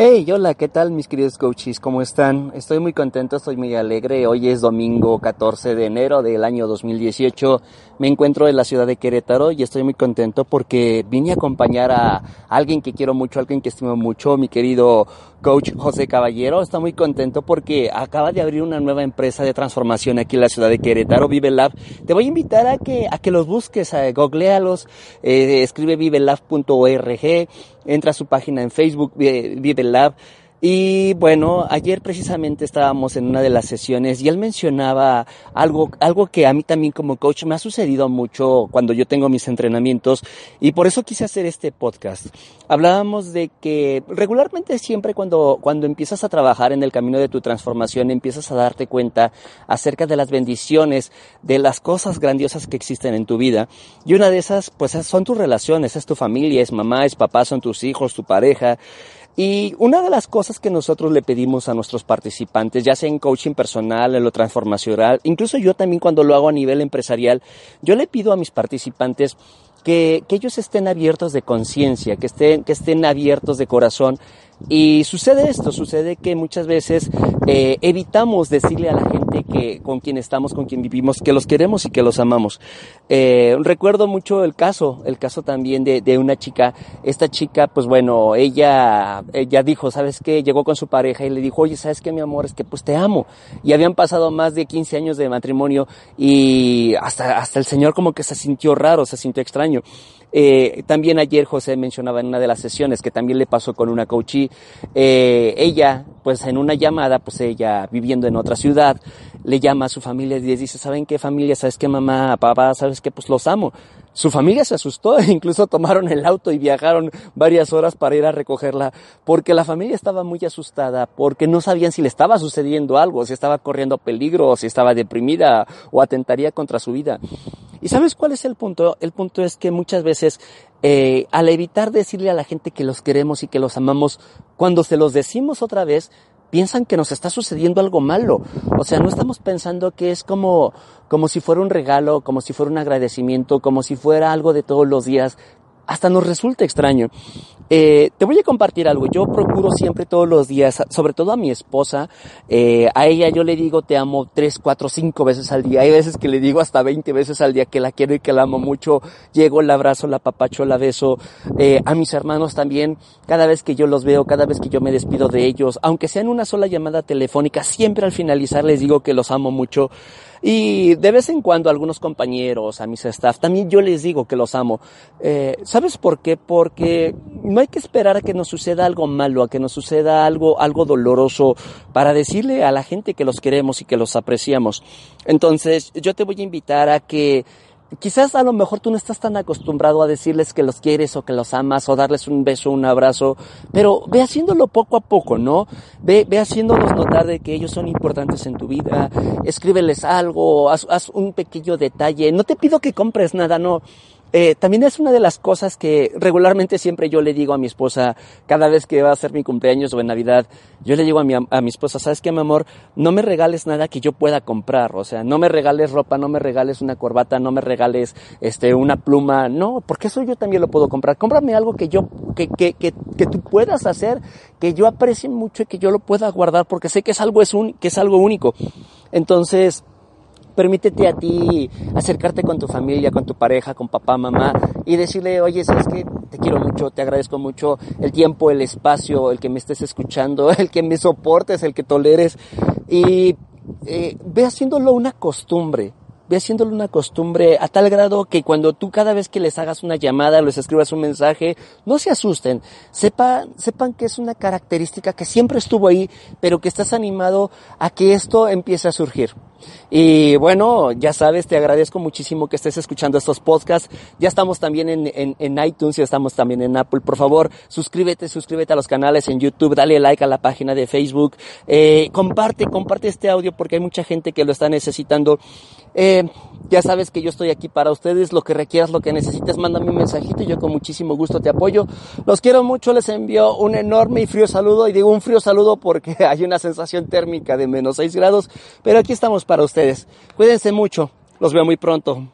Hey, hola, ¿qué tal mis queridos coaches? ¿Cómo están? Estoy muy contento, estoy muy alegre. Hoy es domingo 14 de enero del año 2018. Me encuentro en la ciudad de Querétaro y estoy muy contento porque vine a acompañar a alguien que quiero mucho, alguien que estimo mucho, mi querido coach José Caballero. Está muy contento porque acaba de abrir una nueva empresa de transformación aquí en la ciudad de Querétaro, Vive Lab. Te voy a invitar a que, a que los busques, a googlealos, eh, escribe vivelab.org, entra a su página en Facebook, Vive Lab. Y bueno, ayer precisamente estábamos en una de las sesiones y él mencionaba algo, algo que a mí también como coach me ha sucedido mucho cuando yo tengo mis entrenamientos y por eso quise hacer este podcast. Hablábamos de que regularmente siempre cuando, cuando empiezas a trabajar en el camino de tu transformación empiezas a darte cuenta acerca de las bendiciones, de las cosas grandiosas que existen en tu vida y una de esas pues son tus relaciones, es tu familia, es mamá, es papá, son tus hijos, tu pareja y una de las cosas que nosotros le pedimos a nuestros participantes, ya sea en coaching personal, en lo transformacional, incluso yo también cuando lo hago a nivel empresarial, yo le pido a mis participantes que, ellos estén abiertos de conciencia, que estén, que estén abiertos de corazón. Y sucede esto, sucede que muchas veces eh, evitamos decirle a la gente que con quien estamos, con quien vivimos, que los queremos y que los amamos. Eh, recuerdo mucho el caso, el caso también de, de, una chica. Esta chica, pues bueno, ella, ella dijo, ¿sabes qué? Llegó con su pareja y le dijo, oye, ¿sabes qué, mi amor? Es que pues te amo. Y habían pasado más de 15 años de matrimonio y hasta, hasta el señor como que se sintió raro, se sintió extraño. Eh, también ayer José mencionaba en una de las sesiones que también le pasó con una coachí. Eh, ella, pues en una llamada, pues ella viviendo en otra ciudad, le llama a su familia y les dice, ¿saben qué familia? ¿Sabes qué mamá, papá? ¿Sabes qué? Pues los amo. Su familia se asustó incluso tomaron el auto y viajaron varias horas para ir a recogerla porque la familia estaba muy asustada porque no sabían si le estaba sucediendo algo, si estaba corriendo peligro, si estaba deprimida o atentaría contra su vida. ¿Y sabes cuál es el punto? El punto es que muchas veces eh, al evitar decirle a la gente que los queremos y que los amamos, cuando se los decimos otra vez, piensan que nos está sucediendo algo malo. O sea, no estamos pensando que es como, como si fuera un regalo, como si fuera un agradecimiento, como si fuera algo de todos los días. Hasta nos resulta extraño. Eh, te voy a compartir algo. Yo procuro siempre todos los días, sobre todo a mi esposa, eh, a ella yo le digo te amo tres, cuatro, cinco veces al día. Hay veces que le digo hasta veinte veces al día que la quiero y que la amo mucho. Llego, la abrazo, la papacho, la beso. Eh, a mis hermanos también, cada vez que yo los veo, cada vez que yo me despido de ellos, aunque sea en una sola llamada telefónica, siempre al finalizar les digo que los amo mucho. Y de vez en cuando algunos compañeros, a mis staff, también yo les digo que los amo. Eh, ¿Sabes por qué? Porque no hay que esperar a que nos suceda algo malo, a que nos suceda algo, algo doloroso para decirle a la gente que los queremos y que los apreciamos. Entonces, yo te voy a invitar a que quizás a lo mejor tú no estás tan acostumbrado a decirles que los quieres o que los amas o darles un beso, un abrazo, pero ve haciéndolo poco a poco, ¿no? Ve, ve haciéndolos notar de que ellos son importantes en tu vida, escríbeles algo, haz, haz un pequeño detalle, no te pido que compres nada, no, eh, también es una de las cosas que regularmente siempre yo le digo a mi esposa, cada vez que va a ser mi cumpleaños o en Navidad, yo le digo a mi, a mi esposa, ¿sabes qué, mi amor? No me regales nada que yo pueda comprar, o sea, no me regales ropa, no me regales una corbata, no me regales este, una pluma, no, porque eso yo también lo puedo comprar. Cómprame algo que yo, que, que, que, que tú puedas hacer, que yo aprecie mucho y que yo lo pueda guardar, porque sé que es algo, es un, que es algo único. Entonces, permítete a ti acercarte con tu familia, con tu pareja, con papá, mamá y decirle, oye, ¿sabes qué? Te quiero mucho, te agradezco mucho el tiempo, el espacio, el que me estés escuchando, el que me soportes, el que toleres y eh, ve haciéndolo una costumbre ve haciéndolo una costumbre a tal grado que cuando tú cada vez que les hagas una llamada, les escribas un mensaje, no se asusten, sepan, sepan que es una característica que siempre estuvo ahí, pero que estás animado a que esto empiece a surgir. Y bueno, ya sabes, te agradezco muchísimo que estés escuchando estos podcasts. Ya estamos también en, en, iTunes, ya estamos también en Apple. Por favor, suscríbete, suscríbete a los canales en YouTube, dale like a la página de Facebook, eh, comparte, comparte este audio porque hay mucha gente que lo está necesitando. Eh, ya sabes que yo estoy aquí para ustedes, lo que requieras, lo que necesites, mándame un mensajito yo con muchísimo gusto te apoyo. Los quiero mucho, les envío un enorme y frío saludo y digo un frío saludo porque hay una sensación térmica de menos 6 grados, pero aquí estamos para ustedes. Cuídense mucho, los veo muy pronto.